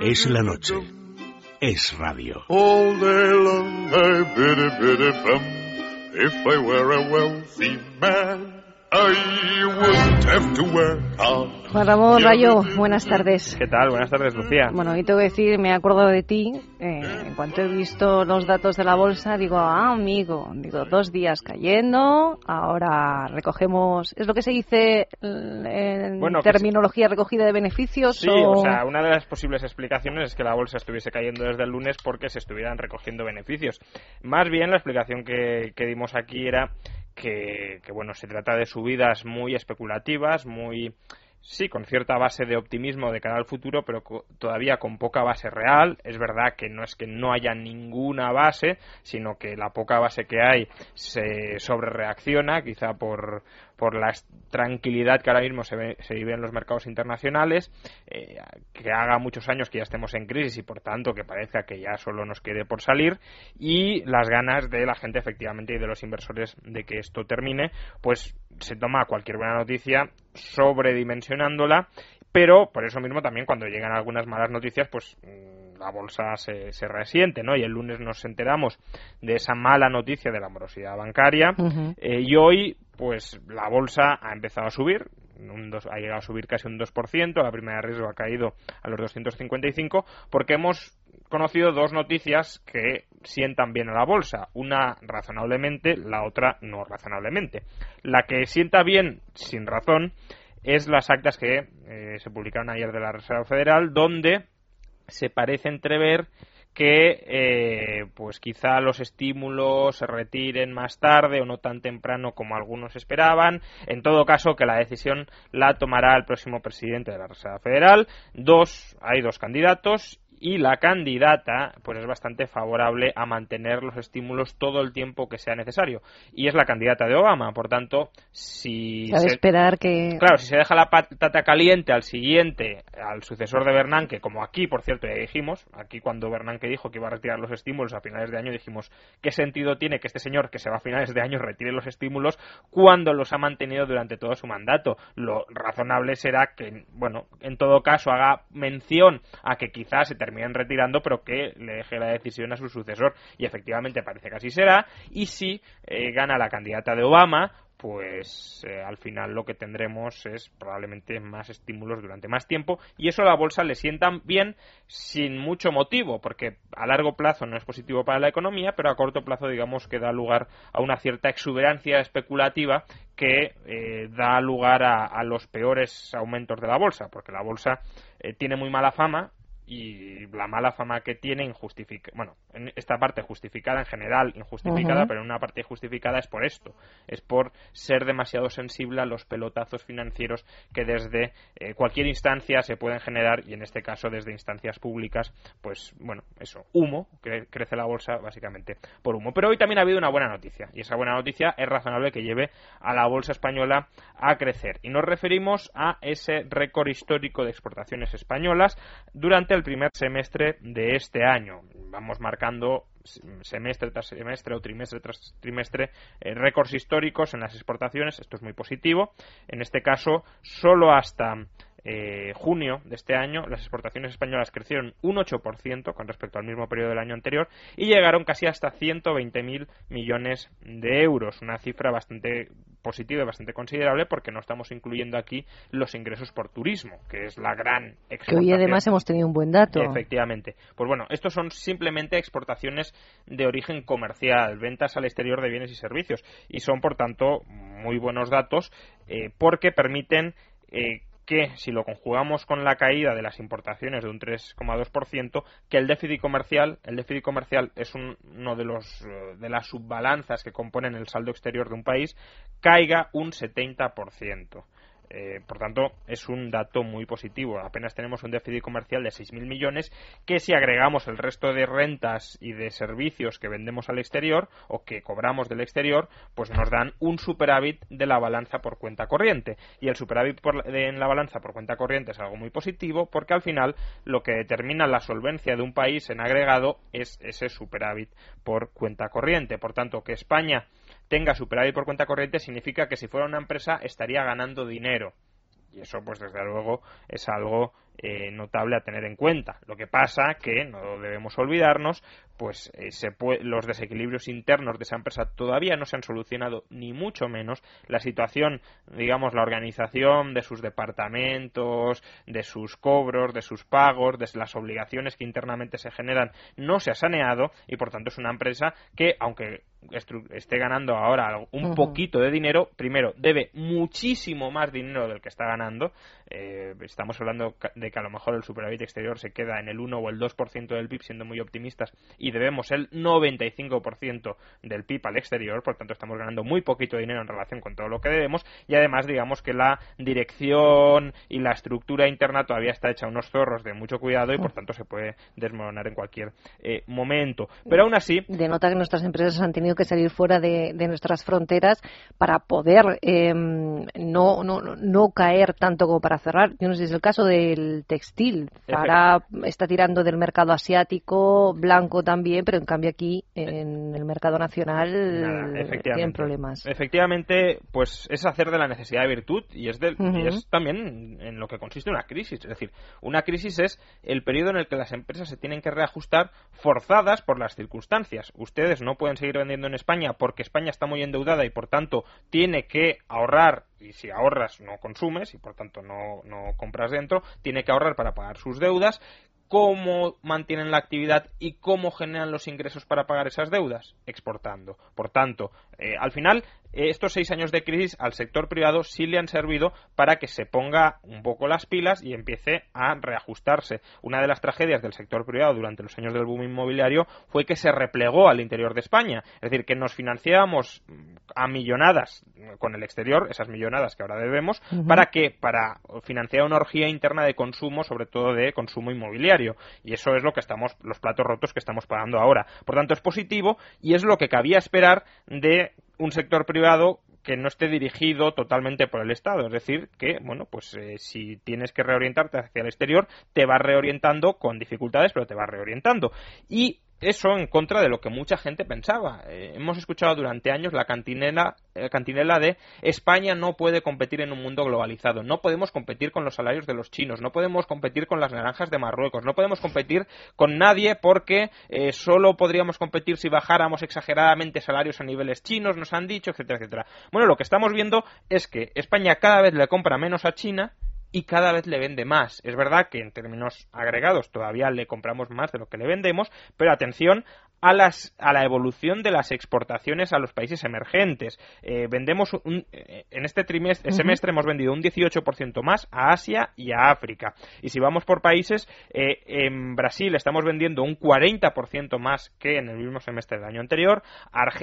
Es la noche. Es radio. All day long I biddy biddy bum. If I were a wealthy man. Juan Ramón Rayo, buenas tardes. ¿Qué tal? Buenas tardes, Lucía. Bueno, y tengo que decir, me acuerdo de ti. Eh, en cuanto he visto los datos de la bolsa, digo, ah, amigo, digo, dos días cayendo, ahora recogemos. ¿Es lo que se dice en terminología recogida de beneficios? Sí, o... sea, una de las posibles explicaciones es que la bolsa estuviese cayendo desde el lunes porque se estuvieran recogiendo beneficios. Más bien, la explicación que, que dimos aquí era que, bueno, se trata de subidas muy especulativas, muy sí, con cierta base de optimismo de cara al futuro, pero todavía con poca base real. Es verdad que no es que no haya ninguna base, sino que la poca base que hay se sobrereacciona, quizá por, por la tranquilidad que ahora mismo se, vive en los mercados internacionales, eh, que haga muchos años que ya estemos en crisis y por tanto que parezca que ya solo nos quede por salir y las ganas de la gente efectivamente y de los inversores de que esto termine, pues se toma cualquier buena noticia sobredimensionándola pero por eso mismo también cuando llegan algunas malas noticias pues mm, la bolsa se, se resiente no y el lunes nos enteramos de esa mala noticia de la morosidad bancaria eh, y hoy pues la bolsa ha empezado a subir, ha llegado a subir casi un 2%, la primera de riesgo ha caído a los 255, porque hemos conocido dos noticias que sientan bien a la bolsa, una razonablemente, la otra no razonablemente. La que sienta bien, sin razón, es las actas que eh, se publicaron ayer de la Reserva Federal, donde se parece entrever que eh, pues quizá los estímulos se retiren más tarde o no tan temprano como algunos esperaban. En todo caso, que la decisión la tomará el próximo presidente de la Reserva Federal. Dos, hay dos candidatos y la candidata pues es bastante favorable a mantener los estímulos todo el tiempo que sea necesario. Y es la candidata de Obama. Por tanto si se, esperar que claro si se deja la patata caliente al siguiente al sucesor de Bernanke como aquí por cierto ya dijimos aquí cuando Bernanke dijo que iba a retirar los estímulos a finales de año dijimos qué sentido tiene que este señor que se va a finales de año retire los estímulos cuando los ha mantenido durante todo su mandato lo razonable será que bueno en todo caso haga mención a que quizás se termine terminen retirando, pero que le deje la decisión a su sucesor. Y efectivamente parece que así será. Y si eh, gana la candidata de Obama, pues eh, al final lo que tendremos es probablemente más estímulos durante más tiempo y eso a la bolsa le sientan bien sin mucho motivo porque a largo plazo no es positivo para la economía pero a corto plazo digamos que da lugar a una cierta exuberancia especulativa que eh, da lugar a, los peores aumentos de la bolsa porque la bolsa tiene muy mala fama y la mala fama que tiene injustifica bueno en esta parte justificada en general injustificada pero en una parte justificada es por esto es por ser demasiado sensible a los pelotazos financieros que desde eh, cualquier instancia se pueden generar y en este caso desde instancias públicas pues bueno eso humo que crece la bolsa básicamente por humo. Pero hoy también ha habido una buena noticia y esa buena noticia es razonable que lleve a la bolsa española a crecer. Y nos referimos a ese récord histórico de exportaciones españolas durante el primer semestre de este año. Vamos marcando semestre tras semestre o trimestre tras trimestre eh, récords históricos en las exportaciones. Esto es muy positivo. En este caso, solo hasta eh, junio de este año, las exportaciones españolas crecieron un 8% con respecto al mismo periodo del año anterior y llegaron casi hasta 120.000 millones de euros, una cifra bastante positiva y bastante considerable porque no estamos incluyendo aquí los ingresos por turismo, que es la gran exportación. Que hoy además hemos tenido un buen dato. Efectivamente. Pues bueno, estos son simplemente exportaciones de origen comercial, ventas al exterior de bienes y servicios y son por tanto muy buenos datos eh, porque permiten eh, que si lo conjugamos con la caída de las importaciones de un 3,2%, que el déficit comercial, el déficit comercial es uno de los eh, de las subbalanzas que componen el saldo exterior de un país, caiga un 70%. Eh, por tanto, es un dato muy positivo. Apenas tenemos un déficit comercial de 6.000 millones que si agregamos el resto de rentas y de servicios que vendemos al exterior o que cobramos del exterior, pues nos dan un superávit de la balanza por cuenta corriente. Y el superávit en la balanza por cuenta corriente es algo muy positivo porque al final lo que determina la solvencia de un país en agregado es ese superávit por cuenta corriente. Por tanto, que España tenga superávit por cuenta corriente significa que si fuera una empresa estaría ganando dinero. Y eso, pues desde luego, es algo eh, notable a tener en cuenta. Lo que pasa que no debemos olvidarnos, pues eh, los desequilibrios internos de esa empresa todavía no se han solucionado ni mucho menos. La situación, digamos, la organización de sus departamentos, de sus cobros, de sus pagos, de las obligaciones que internamente se generan, no se ha saneado y por tanto es una empresa que, aunque esté ganando ahora un poquito de dinero, primero debe muchísimo más dinero del que está ganando. Eh, estamos hablando de que a lo mejor el superávit exterior se queda en el 1 o el 2% del PIB, siendo muy optimistas, y debemos el 95% del PIB al exterior, por tanto estamos ganando muy poquito dinero en relación con todo lo que debemos, y además digamos que la dirección y la estructura interna todavía está hecha unos zorros de mucho cuidado y por tanto se puede desmoronar en cualquier eh, momento. Pero aún así... Denota que nuestras empresas han tenido que salir fuera de, nuestras fronteras para poder em, no, no, no caer tanto como para cerrar. Yo no sé si es el caso del textil. Zara está tirando del mercado asiático, blanco también, pero en cambio aquí en el mercado nacional tienen problemas. Efectivamente, pues es hacer de la necesidad de virtud y es, y es también en lo que consiste una crisis. Es decir, una crisis es el periodo en el que las empresas se tienen que reajustar forzadas por las circunstancias. Ustedes no pueden seguir vendiendo en España porque España está muy endeudada y por tanto tiene que ahorrar y si ahorras no consumes y por tanto no, no compras dentro, tiene que ahorrar para pagar sus deudas cómo mantienen la actividad y cómo generan los ingresos para pagar esas deudas, exportando. Por tanto, eh, al final, estos seis años de crisis al sector privado sí le han servido para que se ponga un poco las pilas y empiece a reajustarse. Una de las tragedias del sector privado durante los años del boom inmobiliario fue que se replegó al interior de España. Es decir, que nos financiábamos a millonadas con el exterior, esas millonadas que ahora debemos, para que para financiar una orgía interna de consumo, sobre todo de consumo inmobiliario. Y eso es lo que estamos, los platos rotos que estamos pagando ahora. Por tanto, es positivo y es lo que cabía esperar de un sector privado que no esté dirigido totalmente por el Estado. Es decir, que, bueno, pues eh, si tienes que reorientarte hacia el exterior, te vas reorientando con dificultades, pero te vas reorientando. Y eso en contra de lo que mucha gente pensaba. Eh, hemos escuchado durante años la cantinela, eh, cantinela de España no puede competir en un mundo globalizado, no podemos competir con los salarios de los chinos, no podemos competir con las naranjas de Marruecos, no podemos competir con nadie porque eh, solo podríamos competir si bajáramos exageradamente salarios a niveles chinos, nos han dicho, etcétera, etcétera. Bueno, lo que estamos viendo es que España cada vez le compra menos a China y cada vez le vende más. Es verdad que en términos agregados todavía le compramos más de lo que le vendemos, pero atención a, las, a la evolución de las exportaciones a los países emergentes. Eh, vendemos eh, en este trimestre, semestre hemos vendido un 18% más a Asia y a África. Y si vamos por países, eh, en Brasil estamos vendiendo un 40% más que en el mismo semestre del año anterior,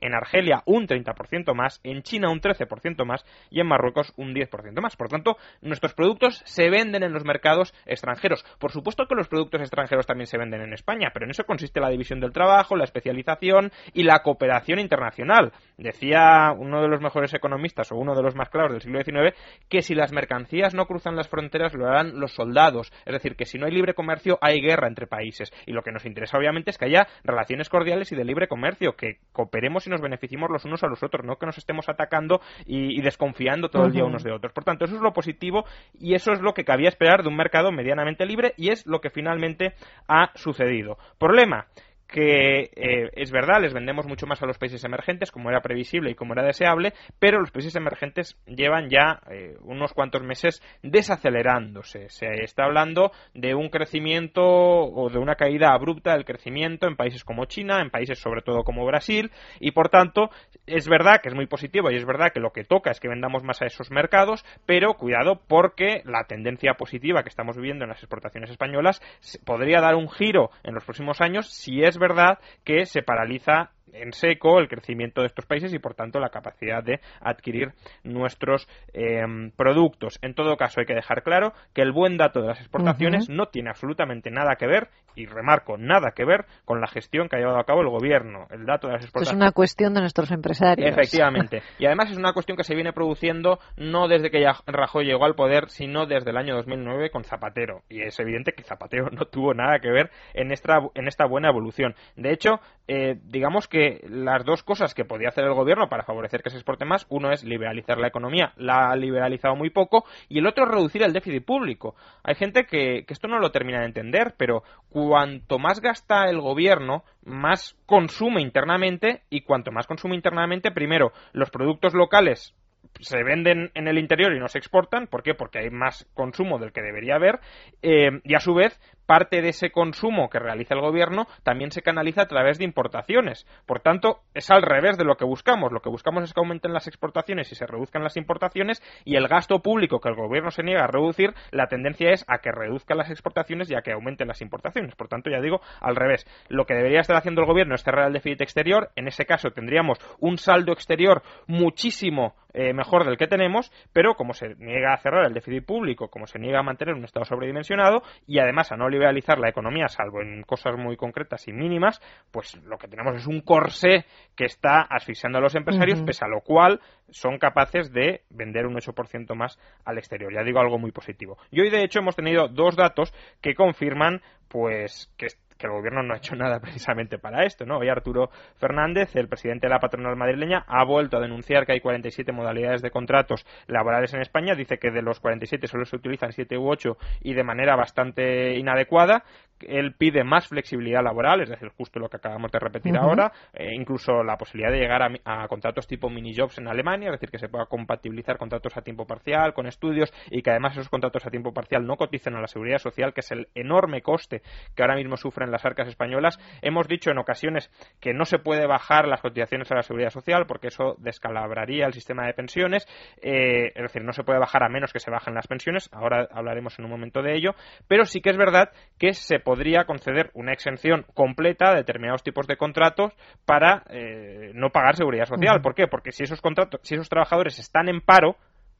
en Argelia un 30% más, en China un 13% más y en Marruecos un 10% más. Por tanto, nuestros productos se venden en los mercados extranjeros. Por supuesto que los productos extranjeros también se venden en España, pero en eso consiste la división del trabajo, especialización y la cooperación internacional. Decía uno de los mejores economistas o uno de los más claros del siglo XIX que si las mercancías no cruzan las fronteras lo harán los soldados. Es decir, que si no hay libre comercio hay guerra entre países. Y lo que nos interesa obviamente es que haya relaciones cordiales y de libre comercio, que cooperemos y nos beneficiemos los unos a los otros, no que nos estemos atacando y, desconfiando todo el día unos de otros. Por tanto, eso es lo positivo y eso es lo que cabía esperar de un mercado medianamente libre y es lo que finalmente ha sucedido. Problema que eh, es verdad, les vendemos mucho más a los países emergentes, como era previsible y como era deseable, pero los países emergentes llevan ya eh, unos cuantos meses desacelerándose. Se está hablando de un crecimiento o de una caída abrupta del crecimiento en países como China, en países sobre todo como Brasil, y por tanto es verdad que es muy positivo y es verdad que lo que toca es que vendamos más a esos mercados, pero cuidado porque la tendencia positiva que estamos viviendo en las exportaciones españolas podría dar un giro en los próximos años si es verdad que se paraliza en seco el crecimiento de estos países y por tanto la capacidad de adquirir nuestros em, productos. En todo caso hay que dejar claro que el buen dato de las exportaciones no tiene absolutamente nada que ver y remarco nada que ver con la gestión que ha llevado a cabo el gobierno. El dato de las exportaciones es una cuestión de nuestros empresarios. Efectivamente. Y además es una cuestión que se viene produciendo no desde que Rajoy llegó al poder, sino desde el año 2009 con Zapatero. Y es evidente que Zapatero no tuvo nada que ver en esta, en esta buena evolución. De hecho, eh, digamos que las dos cosas que podía hacer el gobierno para favorecer que se exporte más, uno es liberalizar la economía, la ha liberalizado muy poco, y el otro es reducir el déficit público. Hay gente que, que esto no lo termina de entender, pero cuanto más gasta el gobierno, más consume internamente, y cuanto más consume internamente, primero, los productos locales se venden en el interior y no se exportan. ¿Por qué? Porque hay más consumo del que debería haber. Eh, y a su vez, parte de ese consumo que realiza el gobierno también se canaliza a través de importaciones. Por tanto, es al revés de lo que buscamos. Lo que buscamos es que aumenten las exportaciones y se reduzcan las importaciones y el gasto público que el gobierno se niega a reducir, la tendencia es a que reduzcan las exportaciones y a que aumenten las importaciones. Por tanto, ya digo, al revés. Lo que debería estar haciendo el gobierno es cerrar el déficit exterior. En ese caso tendríamos un saldo exterior muchísimo eh, mejor del que tenemos, pero como se niega a cerrar el déficit público, como se niega a mantener un Estado sobredimensionado y además a no liberalizar la economía, salvo en cosas muy concretas y mínimas, pues lo que tenemos es un corsé que está asfixiando a los empresarios, pese a lo cual son capaces de vender un 8% más al exterior. Ya digo algo muy positivo. Y hoy, de hecho, hemos tenido dos datos que confirman pues que que el gobierno no ha hecho nada precisamente para esto, ¿no? Hoy Arturo Fernández, el presidente de la patronal madrileña, ha vuelto a denunciar que hay 47 modalidades de contratos laborales en España. Dice que de los 47 solo se utilizan 7 u 8 y de manera bastante inadecuada. Él pide más flexibilidad laboral, es decir, justo lo que acabamos de repetir ahora, eh, incluso la posibilidad de llegar a, contratos tipo mini jobs en Alemania, es decir, que se pueda compatibilizar contratos a tiempo parcial con estudios y que además esos contratos a tiempo parcial no coticen a la seguridad social, que es el enorme coste que ahora mismo sufren las arcas españolas. Hemos dicho en ocasiones que no se puede bajar las cotizaciones a la seguridad social porque eso descalabraría el sistema de pensiones, eh, es decir, no se puede bajar a menos que se bajen las pensiones, ahora hablaremos en un momento de ello, pero sí que es verdad que se podría conceder una exención completa a determinados tipos de contratos para eh, no pagar seguridad social. ¿Por qué? Porque si esos contratos, si esos trabajadores están en paro,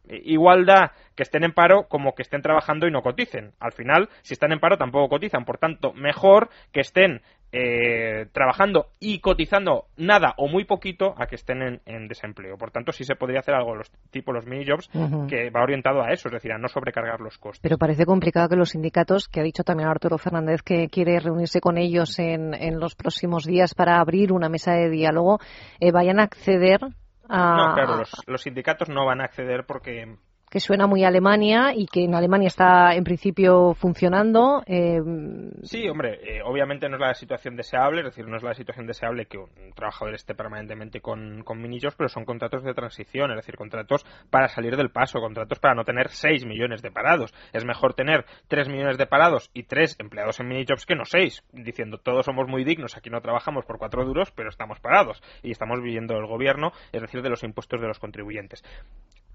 igualdad que estén en paro como que estén trabajando y no coticen. Al final, si están en paro tampoco cotizan. Por tanto, mejor que estén eh, trabajando y cotizando nada o muy poquito a que estén en, desempleo. Por tanto, sí se podría hacer algo los, tipo los mini jobs que va orientado a eso, es decir, a no sobrecargar los costes. Pero parece complicado que los sindicatos, que ha dicho también Arturo Fernández que quiere reunirse con ellos en, en los próximos días para abrir una mesa de diálogo, eh, vayan a acceder. No, claro, los sindicatos no van a acceder porque que suena muy a Alemania y que en Alemania está en principio funcionando. Eh... Sí, hombre, eh, obviamente no es la situación deseable, es decir, no es la situación deseable que un trabajador esté permanentemente con, con pero son contratos de transición, es decir, contratos para salir del paso, contratos para no tener 6 millones de parados. Es mejor tener 3 millones de parados y 3 empleados en minijobs que no 6, diciendo todos somos muy dignos, aquí no trabajamos por 4 duros, pero estamos parados y estamos viviendo el gobierno, es decir, de los impuestos de los contribuyentes.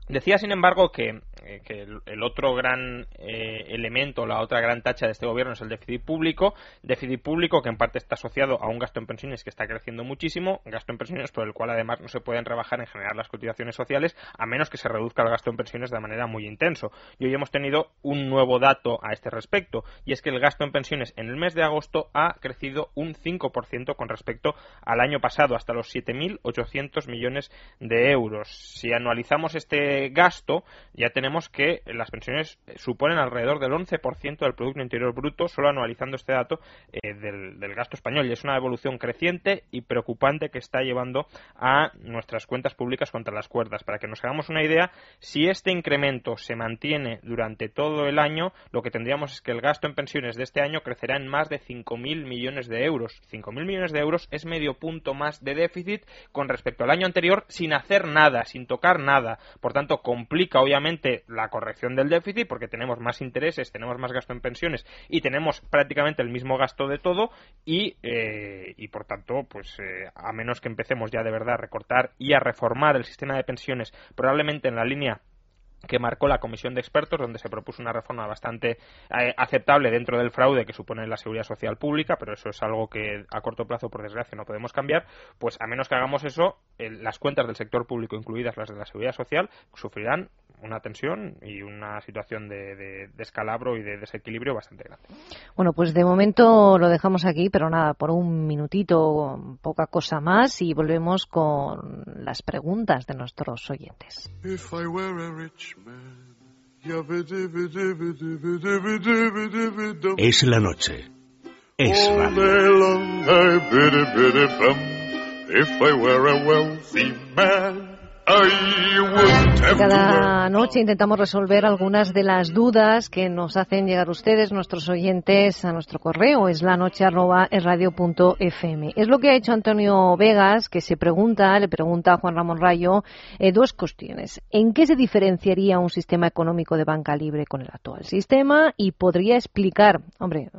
Decía, sin embargo, que, eh, el, otro gran eh, elemento, la otra gran tacha de este gobierno es el déficit público. Déficit público que en parte está asociado a un gasto en pensiones que está creciendo muchísimo, gasto en pensiones por el cual además no se pueden rebajar en general las cotizaciones sociales a menos que se reduzca el gasto en pensiones de manera muy intenso. Y hoy hemos tenido un nuevo dato a este respecto y es que el gasto en pensiones en el mes de agosto ha crecido un 5% con respecto al año pasado, hasta los 7.800 millones de euros. Si anualizamos este gasto, ya tenemos que las pensiones suponen alrededor del 11% del Producto Interior Bruto, solo anualizando este dato eh, del, gasto español. Y es una evolución creciente y preocupante que está llevando a nuestras cuentas públicas contra las cuerdas. Para que nos hagamos una idea, si este incremento se mantiene durante todo el año, lo que tendríamos es que el gasto en pensiones de este año crecerá en más de 5.000 millones de euros. 5.000 millones de euros es medio punto más de déficit con respecto al año anterior sin hacer nada, sin tocar nada. Por tanto, complica obviamente la corrección del déficit porque tenemos más intereses, tenemos más gasto en pensiones y tenemos prácticamente el mismo gasto de todo y, eh, por tanto, pues eh, a menos que empecemos ya de verdad a recortar y a reformar el sistema de pensiones probablemente en la línea que marcó la comisión de expertos, donde se propuso una reforma bastante eh, aceptable dentro del fraude que supone la seguridad social pública, pero eso es algo que a corto plazo, por desgracia, no podemos cambiar, pues a menos que hagamos eso, las cuentas del sector público, incluidas las de la seguridad social, sufrirán una tensión y una situación de, descalabro y de desequilibrio bastante grande. Bueno, pues de momento lo dejamos aquí, pero nada, por un minutito, poca cosa más y volvemos con las preguntas de nuestros oyentes. Es la noche. Es radio. if I were a wealthy man. Cada noche intentamos resolver algunas de las dudas que nos hacen llegar ustedes, nuestros oyentes, a nuestro correo, es la noche arroba es radio punto fm. Es lo que ha hecho Antonio Vegas, que se pregunta, le pregunta a Juan Ramón Rayo, eh, dos cuestiones. ¿En qué se diferenciaría un sistema económico de banca libre con el actual sistema? Y podría explicar, hombre,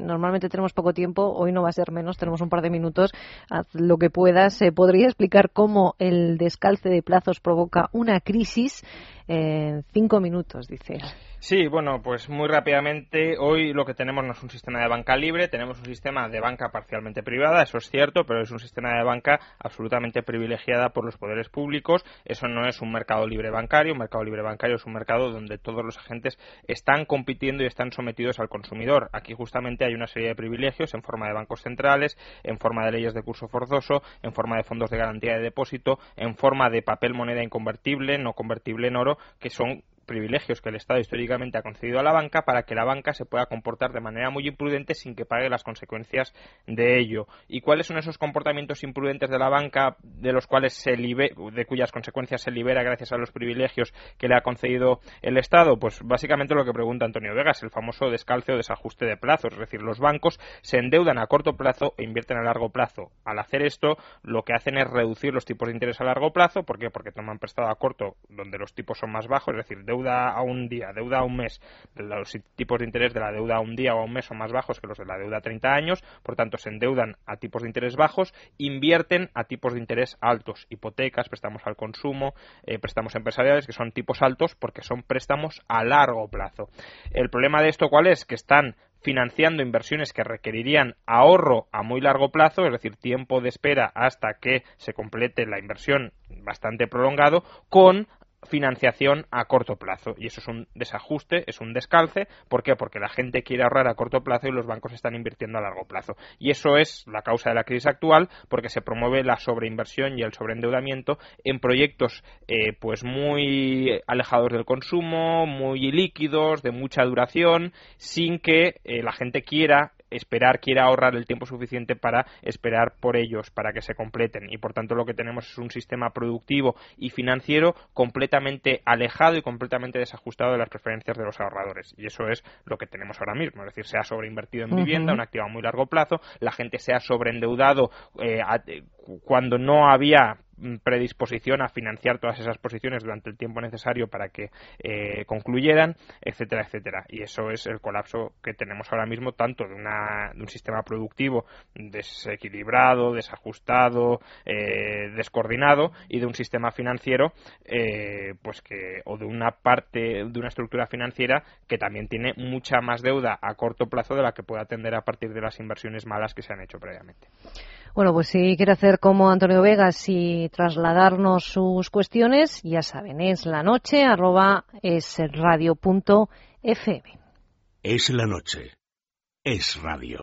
normalmente tenemos poco tiempo, hoy no va a ser menos, tenemos un par de minutos, haz lo que puedas, se podría explicar cómo el descalce de plazos provoca una crisis en cinco minutos, dice. Sí, bueno, pues muy rápidamente, hoy lo que tenemos no es un sistema de banca libre, tenemos un sistema de banca parcialmente privada, eso es cierto, pero es un sistema de banca absolutamente privilegiada por los poderes públicos, eso no es un mercado libre bancario, un mercado libre bancario es un mercado donde todos los agentes están compitiendo y están sometidos al consumidor. Aquí justamente hay una serie de privilegios en forma de bancos centrales, en forma de leyes de curso forzoso, en forma de fondos de garantía de depósito, en forma de papel moneda inconvertible, no convertible en oro, que son privilegios que el Estado históricamente ha concedido a la banca para que la banca se pueda comportar de manera muy imprudente sin que pague las consecuencias de ello. ¿Y cuáles son esos comportamientos imprudentes de la banca de los cuales se de cuyas consecuencias se libera gracias a los privilegios que le ha concedido el Estado? Pues básicamente lo que pregunta Antonio Vegas, el famoso descalce o desajuste de plazos, es decir, los bancos se endeudan a corto plazo e invierten a largo plazo. Al hacer esto, lo que hacen es reducir los tipos de interés a largo plazo, ¿por qué? Porque toman prestado a corto donde los tipos son más bajos, es decir, deuda a un día, deuda a un mes, los tipos de interés de la deuda a un día o a un mes son más bajos que los de la deuda a 30 años, por tanto se endeudan a tipos de interés bajos, invierten a tipos de interés altos, hipotecas, préstamos al consumo, eh, préstamos empresariales, que son tipos altos porque son préstamos a largo plazo. El problema de esto cuál es? Que están financiando inversiones que requerirían ahorro a muy largo plazo, es decir, tiempo de espera hasta que se complete la inversión bastante prolongado, con financiación a corto plazo. Y eso es un desajuste, es un descalce, ¿por qué? Porque la gente quiere ahorrar a corto plazo y los bancos están invirtiendo a largo plazo. Y eso es la causa de la crisis actual porque se promueve la sobreinversión y el sobreendeudamiento en proyectos eh, pues muy alejados del consumo, muy líquidos, de mucha duración, sin que eh, la gente quiera esperar, quiera ahorrar el tiempo suficiente para esperar por ellos, para que se completen. Y por tanto lo que tenemos es un sistema productivo y financiero completamente alejado y completamente desajustado de las preferencias de los ahorradores. Y eso es lo que tenemos ahora mismo. Es decir, se ha sobreinvertido en vivienda, un activo a muy largo plazo, la gente se ha sobreendeudado eh, cuando no había predisposición a financiar todas esas posiciones durante el tiempo necesario para que eh, concluyeran, etcétera, etcétera. Y eso es el colapso que tenemos ahora mismo, tanto de, una, de un sistema productivo desequilibrado, desajustado, eh, descoordinado, y de un sistema financiero, eh, pues que, o de una parte de una estructura financiera que también tiene mucha más deuda a corto plazo de la que puede atender a partir de las inversiones malas que se han hecho previamente. Bueno, pues si quiere hacer como Antonio Vegas y trasladarnos sus cuestiones, ya saben, es la noche arroba es Es la noche. Es radio.